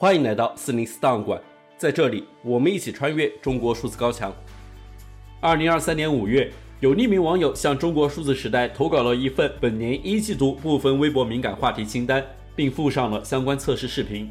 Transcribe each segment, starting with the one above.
欢迎来到四零四档案馆，在这里，我们一起穿越中国数字高墙。二零二三年五月，有匿名网友向中国数字时代投稿了一份本年一季度部分微博敏感话题清单，并附上了相关测试视频。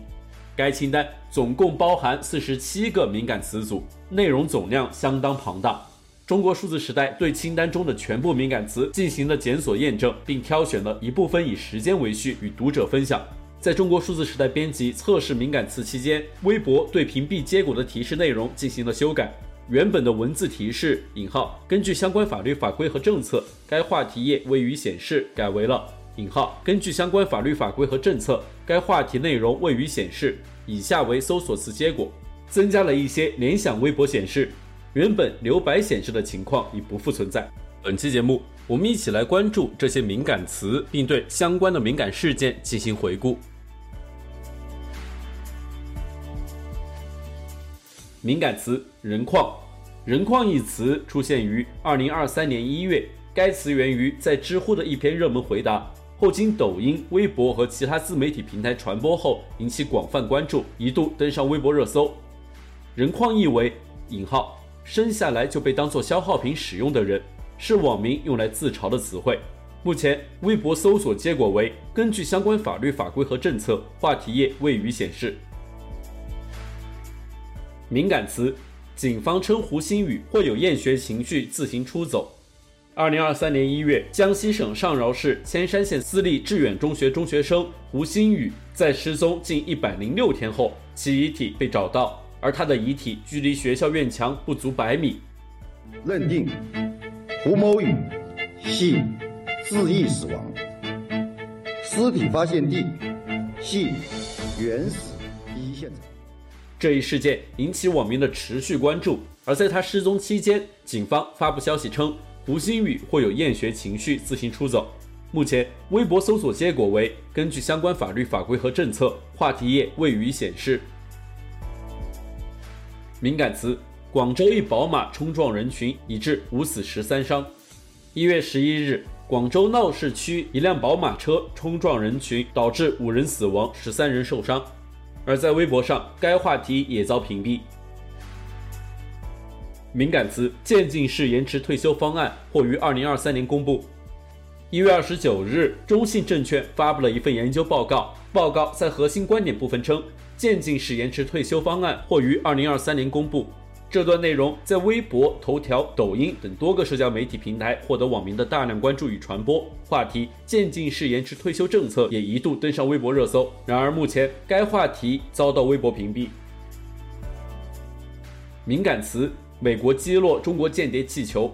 该清单总共包含四十七个敏感词组，内容总量相当庞大。中国数字时代对清单中的全部敏感词进行了检索验证，并挑选了一部分以时间为序与读者分享。在中国数字时代编辑测试敏感词期间，微博对屏蔽结果的提示内容进行了修改。原本的文字提示“引号根据相关法律法规和政策，该话题页未予显示”改为了“引号根据相关法律法规和政策，该话题内容未予显示”。以下为搜索词结果，增加了一些联想微博显示。原本留白显示的情况已不复存在。本期节目，我们一起来关注这些敏感词，并对相关的敏感事件进行回顾。敏感词“人矿”，“人矿”一词出现于二零二三年一月，该词源于在知乎的一篇热门回答，后经抖音、微博和其他自媒体平台传播后，引起广泛关注，一度登上微博热搜。“人矿”意为“引号”。生下来就被当作消耗品使用的人，是网民用来自嘲的词汇。目前，微博搜索结果为根据相关法律法规和政策，话题页未予显示。敏感词：警方称胡鑫宇或有厌学情绪，自行出走。二零二三年一月，江西省上饶市铅山县私立致远中学中学生胡鑫宇在失踪近一百零六天后，其遗体被找到。而他的遗体距离学校院墙不足百米，认定胡某宇系自缢死亡，尸体发现地系原始第一现场。这一事件引起网民的持续关注。而在他失踪期间，警方发布消息称胡鑫宇或有厌学情绪，自行出走。目前微博搜索结果为根据相关法律法规和政策，话题页未予显示。敏感词：广州一宝马冲撞人群，已致五死十三伤。一月十一日，广州闹市区一辆宝马车冲撞人群，导致五人死亡，十三人受伤。而在微博上，该话题也遭屏蔽。敏感词：渐进式延迟退休方案或于二零二三年公布。一月二十九日，中信证券发布了一份研究报告，报告在核心观点部分称。渐进式延迟退休方案或于二零二三年公布。这段内容在微博、头条、抖音等多个社交媒体平台获得网民的大量关注与传播。话题“渐进式延迟退休政策”也一度登上微博热搜。然而，目前该话题遭到微博屏蔽。敏感词：美国击落中国间谍气球。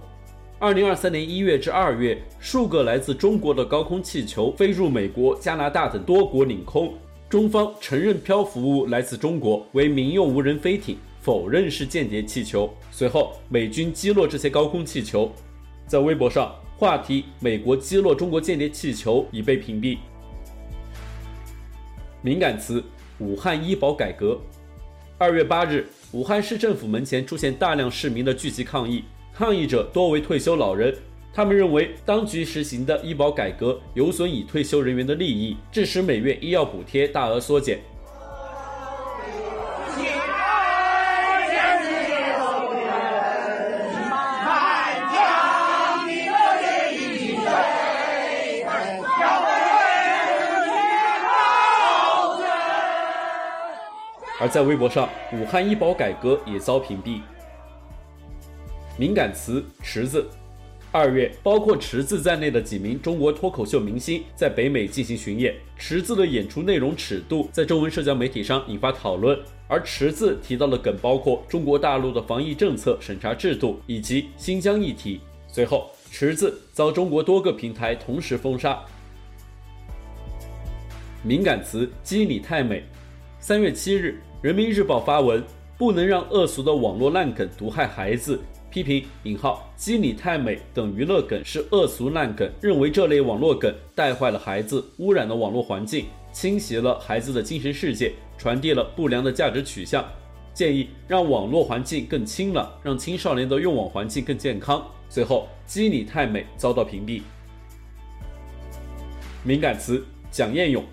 二零二三年一月至二月，数个来自中国的高空气球飞入美国、加拿大等多国领空。中方承认漂浮物来自中国，为民用无人飞艇，否认是间谍气球。随后，美军击落这些高空气球。在微博上，话题“美国击落中国间谍气球”已被屏蔽。敏感词：武汉医保改革。二月八日，武汉市政府门前出现大量市民的聚集抗议，抗议者多为退休老人。他们认为，当局实行的医保改革有损已退休人员的利益，致使每月医药补贴大额缩减。而在微博上，武汉医保改革也遭屏蔽。敏感词：池子。二月，包括池子在内的几名中国脱口秀明星在北美进行巡演。池子的演出内容尺度在中文社交媒体上引发讨论，而池子提到的梗包括中国大陆的防疫政策审查制度以及新疆议题。随后，池子遭中国多个平台同时封杀。敏感词：基你太美。三月七日，人民日报发文：不能让恶俗的网络烂梗毒害孩子。批评“引号基你太美”等娱乐梗是恶俗烂梗，认为这类网络梗带坏了孩子，污染了网络环境，侵袭了孩子的精神世界，传递了不良的价值取向。建议让网络环境更清朗，让青少年的用网环境更健康。随后，“基你太美”遭到屏蔽。敏感词：蒋彦勇。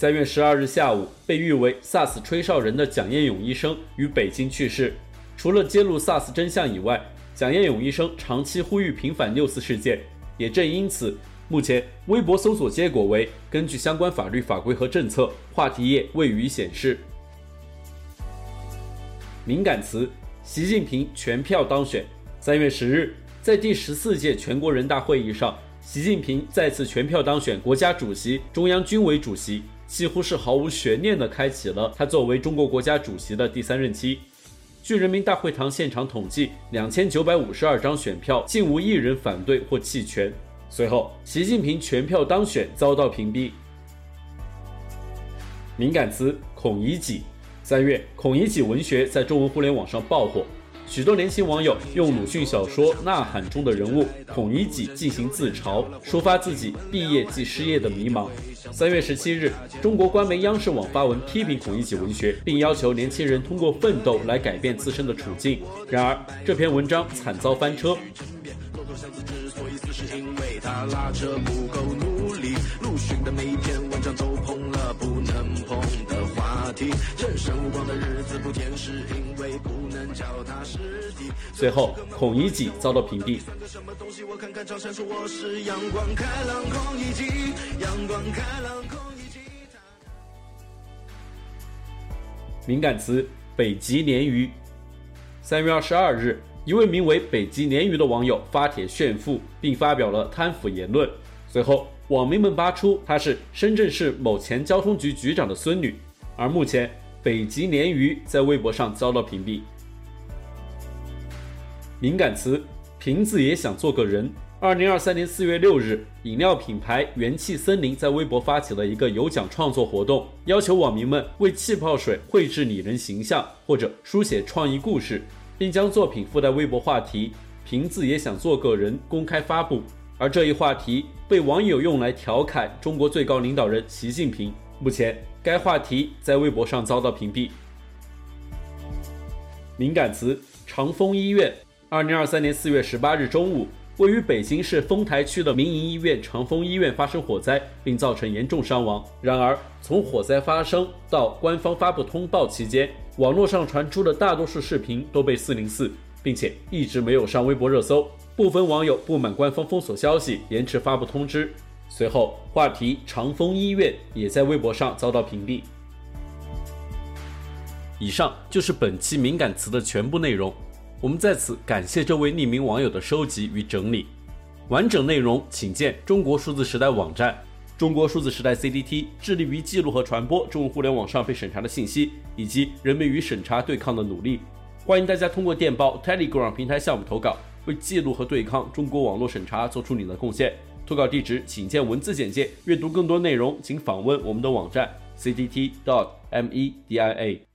三月十二日下午，被誉为 SARS 吹哨人的蒋彦勇医生于北京去世。除了揭露 SARS 真相以外，蒋彦勇医生长期呼吁平反六四事件。也正因此，目前微博搜索结果为根据相关法律法规和政策，话题页未予显示。敏感词：习近平全票当选。三月十日，在第十四届全国人大会议上，习近平再次全票当选国家主席、中央军委主席，几乎是毫无悬念地开启了他作为中国国家主席的第三任期。据人民大会堂现场统计，两千九百五十二张选票，竟无一人反对或弃权。随后，习近平全票当选遭到屏蔽。敏感词：孔乙己。三月，孔乙己文学在中文互联网上爆火，许多年轻网友用鲁迅小说《呐喊》中的人物孔乙己进行自嘲，抒发自己毕业即失业的迷茫。三月十七日，中国官媒央视网发文批评孔乙己文学，并要求年轻人通过奋斗来改变自身的处境。然而，这篇文章惨遭翻车。随后，孔乙己遭到屏蔽。敏感词：北极鲶鱼。三月二十二日，一位名为“北极鲶鱼”的网友发帖炫富，并发表了贪腐言论。随后，网民们扒出她是深圳市某前交通局局长的孙女。而目前，北极鲶鱼在微博上遭到屏蔽。敏感词：瓶子也想做个人。二零二三年四月六日，饮料品牌元气森林在微博发起了一个有奖创作活动，要求网民们为气泡水绘制拟人形象或者书写创意故事，并将作品附带微博话题“瓶子也想做个人”公开发布。而这一话题被网友用来调侃中国最高领导人习近平。目前，该话题在微博上遭到屏蔽。敏感词：长风医院。二零二三年四月十八日中午，位于北京市丰台区的民营医院长峰医院发生火灾，并造成严重伤亡。然而，从火灾发生到官方发布通报期间，网络上传出的大多数视频都被四零四，并且一直没有上微博热搜。部分网友不满官方封锁消息，延迟发布通知。随后，话题长峰医院也在微博上遭到屏蔽。以上就是本期敏感词的全部内容。我们在此感谢这位匿名网友的收集与整理，完整内容请见中国数字时代网站。中国数字时代 CDT 致力于记录和传播中文互联网上被审查的信息，以及人们与审查对抗的努力。欢迎大家通过电报 Telegram 平台项目投稿，为记录和对抗中国网络审查做出你的贡献。投稿地址请见文字简介。阅读更多内容，请访问我们的网站 c d t dot m e d i a。